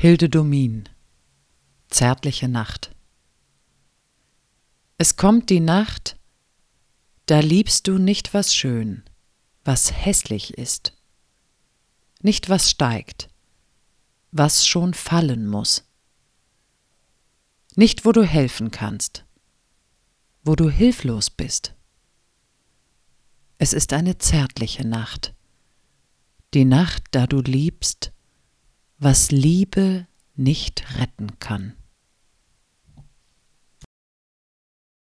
Hilde Domin Zärtliche Nacht Es kommt die Nacht, da liebst du nicht was schön, was hässlich ist, nicht was steigt, was schon fallen muss, nicht wo du helfen kannst, wo du hilflos bist. Es ist eine zärtliche Nacht, die Nacht, da du liebst, was Liebe nicht retten kann.